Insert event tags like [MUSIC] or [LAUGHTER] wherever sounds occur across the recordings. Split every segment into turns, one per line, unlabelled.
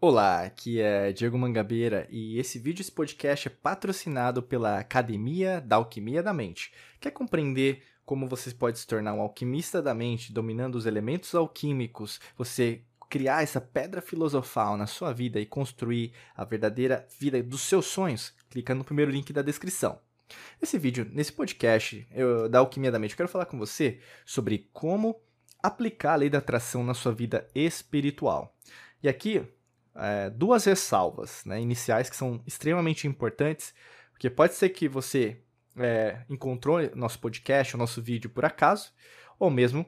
Olá, aqui é Diego Mangabeira e esse vídeo, esse podcast é patrocinado pela Academia da Alquimia da Mente. Quer compreender como você pode se tornar um alquimista da mente, dominando os elementos alquímicos, você criar essa pedra filosofal na sua vida e construir a verdadeira vida dos seus sonhos? Clica no primeiro link da descrição. Nesse vídeo, nesse podcast eu, da Alquimia da Mente, eu quero falar com você sobre como aplicar a lei da atração na sua vida espiritual. E aqui é, duas ressalvas né, iniciais que são extremamente importantes, porque pode ser que você é, encontrou nosso podcast, o nosso vídeo por acaso, ou mesmo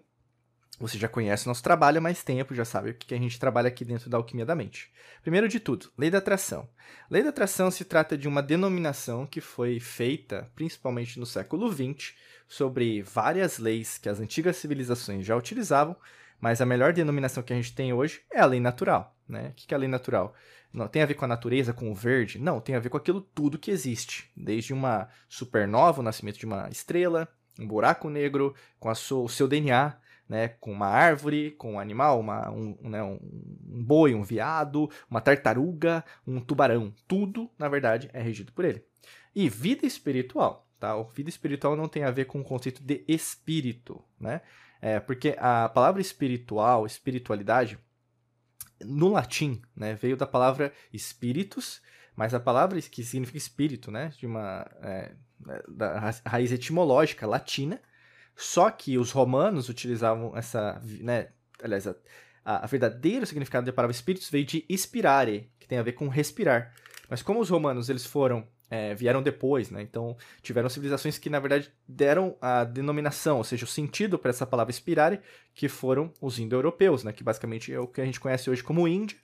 você já conhece o nosso trabalho há mais tempo, já sabe o que a gente trabalha aqui dentro da Alquimia da Mente. Primeiro de tudo, Lei da Atração. Lei da Atração se trata de uma denominação que foi feita principalmente no século XX sobre várias leis que as antigas civilizações já utilizavam, mas a melhor denominação que a gente tem hoje é a lei natural. Né? O que é a lei natural? Não tem a ver com a natureza, com o verde? Não, tem a ver com aquilo tudo que existe. Desde uma supernova, o nascimento de uma estrela, um buraco negro, com sua, o seu DNA, né, com uma árvore, com um animal, uma, um, né, um, um boi, um veado, uma tartaruga, um tubarão. Tudo, na verdade, é regido por ele. E vida espiritual. Tá? O vida espiritual não tem a ver com o conceito de espírito. Né? É, porque a palavra espiritual, espiritualidade, no latim, né, veio da palavra espíritus, mas a palavra que significa espírito, né, de uma é, da raiz etimológica latina, só que os romanos utilizavam essa, né, aliás, a, a, verdadeiro significado da palavra espíritos veio de inspirare, que tem a ver com respirar. Mas como os romanos eles foram é, vieram depois, né? Então tiveram civilizações que na verdade deram a denominação, ou seja, o sentido para essa palavra inspirare, que foram os indo-europeus, né? Que basicamente é o que a gente conhece hoje como Índia,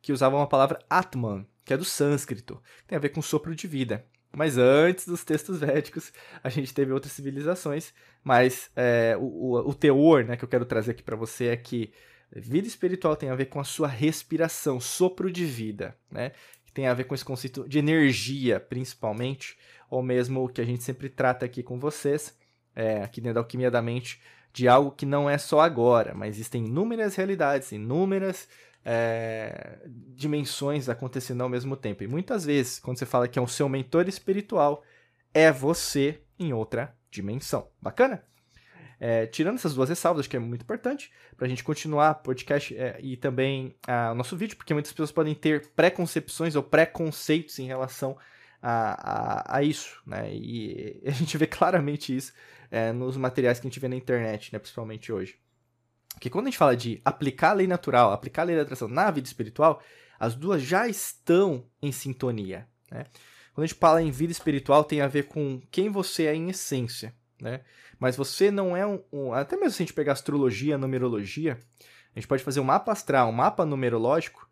que usavam a palavra Atman, que é do sânscrito, tem a ver com sopro de vida. Mas antes dos textos védicos, a gente teve outras civilizações, mas é, o, o, o teor né, que eu quero trazer aqui para você é que vida espiritual tem a ver com a sua respiração, sopro de vida, né? Tem a ver com esse conceito de energia, principalmente, ou mesmo o que a gente sempre trata aqui com vocês, é, aqui dentro da Alquimia da Mente, de algo que não é só agora, mas existem inúmeras realidades, inúmeras é, dimensões acontecendo ao mesmo tempo. E muitas vezes, quando você fala que é o seu mentor espiritual, é você em outra dimensão. Bacana? É, tirando essas duas ressalvas, que é muito importante para a gente continuar podcast é, e também o nosso vídeo, porque muitas pessoas podem ter preconcepções ou preconceitos em relação a, a, a isso, né? E [LAUGHS] a gente vê claramente isso é, nos materiais que a gente vê na internet, né? principalmente hoje. Porque quando a gente fala de aplicar a lei natural, aplicar a lei da atração na vida espiritual, as duas já estão em sintonia. Né? Quando a gente fala em vida espiritual, tem a ver com quem você é em essência né? Mas você não é um, um, Até mesmo se a gente pegar astrologia, numerologia, a gente pode fazer um mapa astral, um mapa numerológico,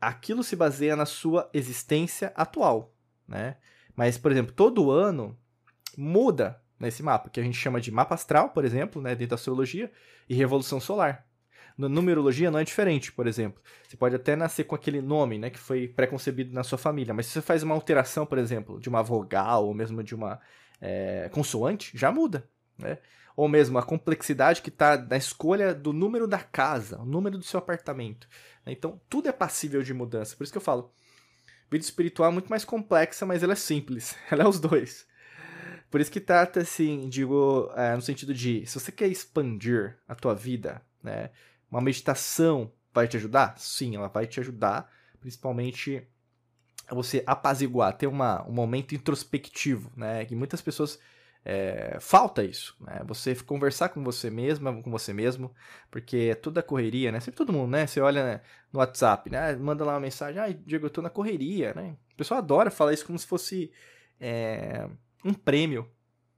aquilo se baseia na sua existência atual, né? Mas, por exemplo, todo ano muda nesse mapa, que a gente chama de mapa astral, por exemplo, né, dentro da astrologia, e revolução solar. Na numerologia não é diferente, por exemplo. Você pode até nascer com aquele nome, né, que foi preconcebido na sua família, mas se você faz uma alteração, por exemplo, de uma vogal ou mesmo de uma é, consoante, já muda, né? Ou mesmo a complexidade que está na escolha do número da casa, o número do seu apartamento. Né? Então, tudo é passível de mudança. Por isso que eu falo, vida espiritual é muito mais complexa, mas ela é simples. [LAUGHS] Ela é os dois. Por isso que trata, assim, digo, é, no sentido de, se você quer expandir a tua vida, né? Uma meditação vai te ajudar? Sim, ela vai te ajudar, principalmente você apaziguar, ter uma, um momento introspectivo, né? Que muitas pessoas é, falta isso, né? Você conversar com você mesma, com você mesmo, porque é toda correria, né? Sempre todo mundo, né? Você olha né, no WhatsApp, né? Manda lá uma mensagem, ai, Diego, eu tô na correria, né? O pessoal adora falar isso como se fosse é, um prêmio,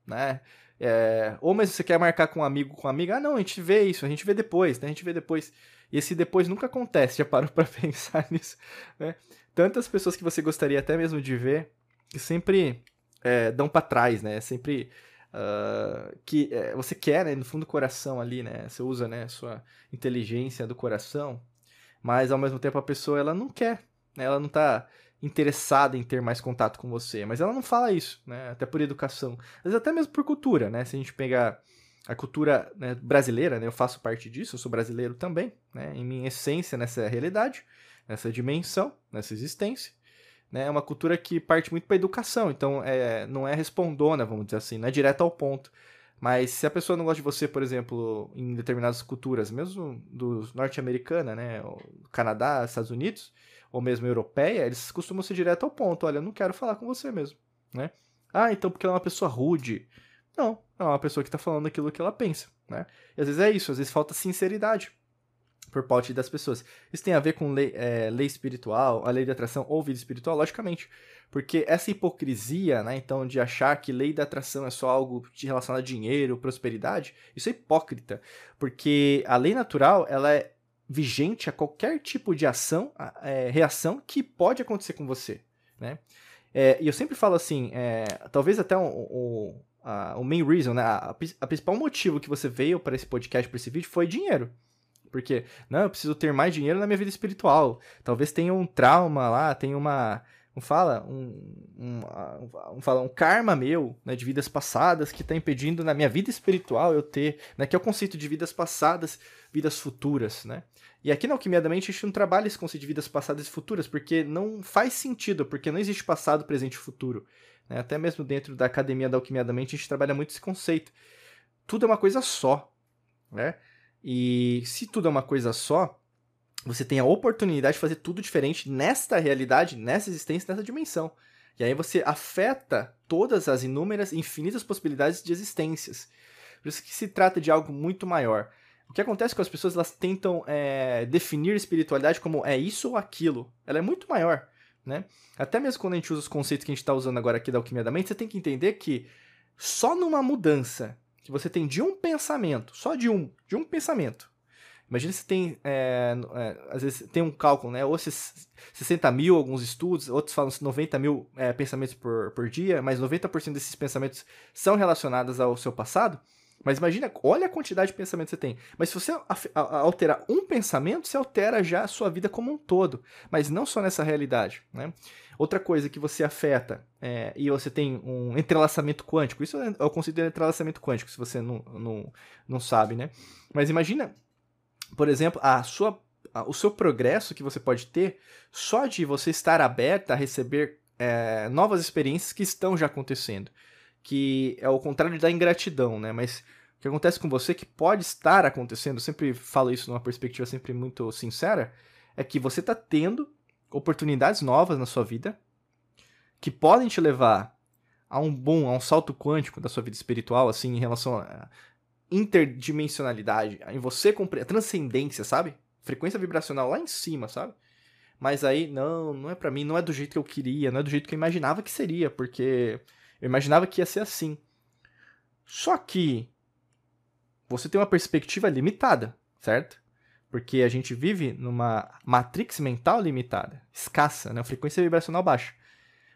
né? É, ou mesmo você quer marcar com um amigo, com uma amiga, ah, não, a gente vê isso, a gente vê depois, né? A gente vê depois. Esse depois nunca acontece, [LAUGHS] já parou para pensar nisso, né? tantas pessoas que você gostaria até mesmo de ver que sempre é, dão para trás, né? Sempre uh, que é, você quer, né? No fundo do coração ali, né? Você usa, né? Sua inteligência do coração, mas ao mesmo tempo a pessoa ela não quer, né? Ela não tá interessada em ter mais contato com você, mas ela não fala isso, né? Até por educação, vezes até mesmo por cultura, né? Se a gente pegar a cultura né, brasileira, né? Eu faço parte disso, eu sou brasileiro também, né? Em minha essência nessa realidade nessa dimensão, nessa existência. Né? É uma cultura que parte muito para educação, então é, não é respondona, vamos dizer assim, não é direto ao ponto. Mas se a pessoa não gosta de você, por exemplo, em determinadas culturas, mesmo dos norte-americana, né, Canadá, Estados Unidos, ou mesmo europeia, eles costumam ser direto ao ponto. Olha, eu não quero falar com você mesmo, né? Ah, então porque ela é uma pessoa rude. Não, é uma pessoa que está falando aquilo que ela pensa, né? E às vezes é isso, às vezes falta sinceridade por parte das pessoas. Isso tem a ver com lei, é, lei espiritual, a lei de atração ou vida espiritual, logicamente. Porque essa hipocrisia, né, então, de achar que lei da atração é só algo relacionado a dinheiro, prosperidade, isso é hipócrita. Porque a lei natural, ela é vigente a qualquer tipo de ação, é, reação que pode acontecer com você, né? É, e eu sempre falo assim, é, talvez até o, o, a, o main reason, né, a, a, principal motivo que você veio para esse podcast, para esse vídeo, foi dinheiro. Porque, não, eu preciso ter mais dinheiro na minha vida espiritual. Talvez tenha um trauma lá, tenha uma, um fala, um, um, um, fala, um karma meu, né, de vidas passadas que está impedindo na minha vida espiritual eu ter, né, que é o conceito de vidas passadas, vidas futuras, né? E aqui na Alquimia da Mente a gente não trabalha esse conceito de vidas passadas e futuras, porque não faz sentido, porque não existe passado, presente e futuro. Né? Até mesmo dentro da Academia da Alquimia da Mente a gente trabalha muito esse conceito. Tudo é uma coisa só, né? E se tudo é uma coisa só, você tem a oportunidade de fazer tudo diferente nesta realidade, nessa existência, nessa dimensão. E aí você afeta todas as inúmeras, infinitas possibilidades de existências. Por isso que se trata de algo muito maior. O que acontece com as pessoas, elas tentam é, definir espiritualidade como é isso ou aquilo. Ela é muito maior, né? Até mesmo quando a gente usa os conceitos que a gente está usando agora aqui da alquimia da mente, você tem que entender que só numa mudança que você tem de um pensamento, só de um, de um pensamento, Imagina se tem, é, é, às vezes tem um cálculo, né? Ou se 60 mil, alguns estudos, outros falam 90 mil é, pensamentos por, por dia, mas 90% desses pensamentos são relacionados ao seu passado. Mas imagina, olha a quantidade de pensamentos que você tem. Mas se você alterar um pensamento, você altera já a sua vida como um todo. Mas não só nessa realidade, né? Outra coisa que você afeta, é, e você tem um entrelaçamento quântico, isso é o conceito de entrelaçamento quântico, se você não, não, não sabe, né? Mas imagina por exemplo, a sua, a, o seu progresso que você pode ter só de você estar aberta a receber é, novas experiências que estão já acontecendo. Que é o contrário da ingratidão, né? Mas o que acontece com você que pode estar acontecendo, eu sempre falo isso numa perspectiva sempre muito sincera, é que você está tendo oportunidades novas na sua vida que podem te levar a um bom, a um salto quântico da sua vida espiritual, assim, em relação a, interdimensionalidade, em você compreender, transcendência, sabe? Frequência vibracional lá em cima, sabe? Mas aí, não, não é para mim, não é do jeito que eu queria, não é do jeito que eu imaginava que seria, porque eu imaginava que ia ser assim. Só que você tem uma perspectiva limitada, certo? Porque a gente vive numa matrix mental limitada, escassa, né? frequência vibracional baixa.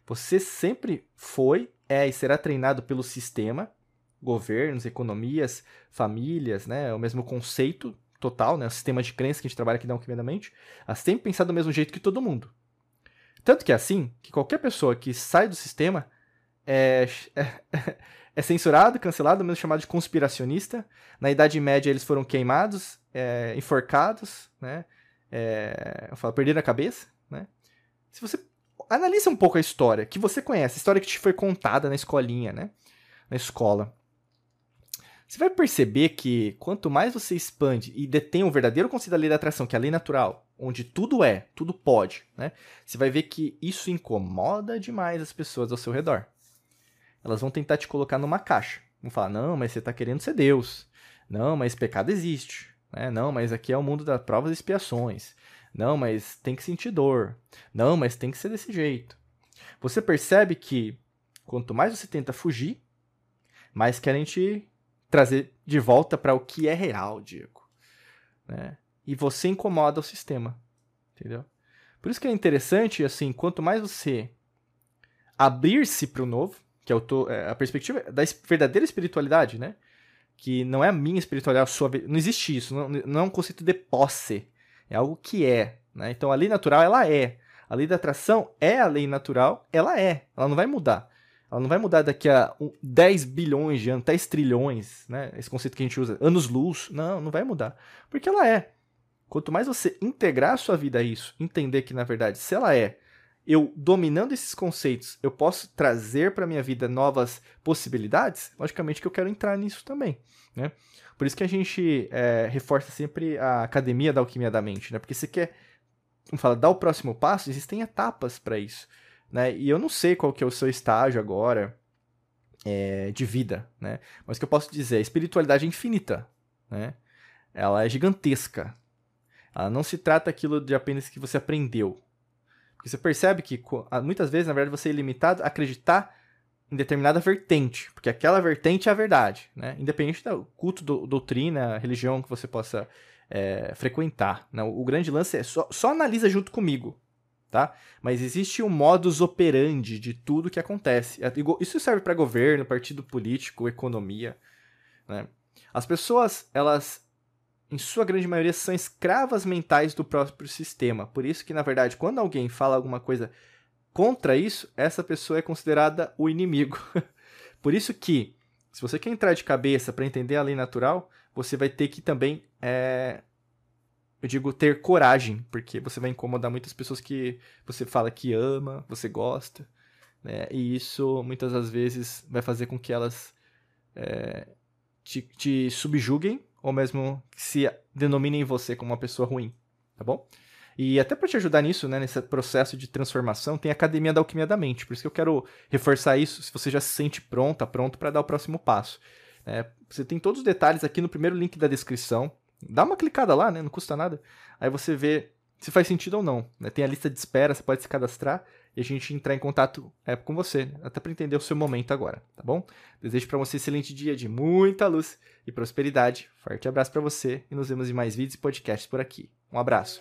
Você sempre foi, é e será treinado pelo sistema governos, economias, famílias, né? É o mesmo conceito total, né? O sistema de crença que a gente trabalha aqui na Alquimia da Mente, elas têm pensado do mesmo jeito que todo mundo. Tanto que é assim que qualquer pessoa que sai do sistema é, é, [LAUGHS] é censurado, cancelado, mesmo chamado de conspiracionista. Na Idade Média eles foram queimados, é, enforcados, né? É, eu falo, perderam a cabeça, né? Se você analisa um pouco a história que você conhece, a história que te foi contada na escolinha, né? Na escola. Você vai perceber que quanto mais você expande e detém o verdadeiro conceito da lei da atração, que é a lei natural, onde tudo é, tudo pode, né? Você vai ver que isso incomoda demais as pessoas ao seu redor. Elas vão tentar te colocar numa caixa. Vão falar: não, mas você está querendo ser Deus. Não, mas pecado existe. Né? Não, mas aqui é o mundo das provas e expiações. Não, mas tem que sentir dor. Não, mas tem que ser desse jeito. Você percebe que quanto mais você tenta fugir, mais querem te trazer de volta para o que é real, Diego. Né? E você incomoda o sistema, entendeu? Por isso que é interessante, assim, quanto mais você abrir-se para o novo, que é, o é a perspectiva da verdadeira espiritualidade, né? Que não é a minha espiritualidade, a sua, não existe isso, não, não é um conceito de posse, é algo que é, né? Então a lei natural, ela é. A lei da atração é a lei natural, ela é, ela não vai mudar. Ela não vai mudar daqui a 10 bilhões de anos, 10 trilhões, né? Esse conceito que a gente usa, anos-luz. Não, não vai mudar. Porque ela é. Quanto mais você integrar a sua vida a isso, entender que na verdade, se ela é, eu dominando esses conceitos, eu posso trazer para minha vida novas possibilidades, logicamente que eu quero entrar nisso também, né? Por isso que a gente é, reforça sempre a academia da alquimia da mente, né? Porque você quer, como fala, dar o próximo passo, existem etapas para isso, né? E eu não sei qual que é o seu estágio agora é, de vida, né? Mas o que eu posso dizer, a espiritualidade é infinita, né? Ela é gigantesca. Ela não se trata aquilo de apenas que você aprendeu. Você percebe que muitas vezes, na verdade, você é limitado a acreditar em determinada vertente, porque aquela vertente é a verdade, né? Independente do culto, do, doutrina, religião que você possa é, frequentar. Né? O grande lance é só, só analisa junto comigo, tá? Mas existe um modus operandi de tudo que acontece. É, isso serve para governo, partido político, economia, né? As pessoas, elas em sua grande maioria são escravas mentais do próprio sistema. Por isso que, na verdade, quando alguém fala alguma coisa contra isso, essa pessoa é considerada o inimigo. [LAUGHS] Por isso que, se você quer entrar de cabeça para entender a lei natural, você vai ter que também, é, eu digo, ter coragem, porque você vai incomodar muitas pessoas que você fala que ama, você gosta, né? E isso, muitas das vezes, vai fazer com que elas é, te, te subjuguem ou mesmo se denominem você como uma pessoa ruim, tá bom? E até para te ajudar nisso, né, nesse processo de transformação, tem a Academia da Alquimia da Mente. Por isso que eu quero reforçar isso, se você já se sente pronta, pronto para dar o próximo passo. É, você tem todos os detalhes aqui no primeiro link da descrição. Dá uma clicada lá, né, não custa nada. Aí você vê se faz sentido ou não. Né? Tem a lista de espera, você pode se cadastrar e a gente entrar em contato é, com você, até para entender o seu momento agora, tá bom? Desejo para você um excelente dia de muita luz e prosperidade. Forte abraço para você e nos vemos em mais vídeos e podcasts por aqui. Um abraço.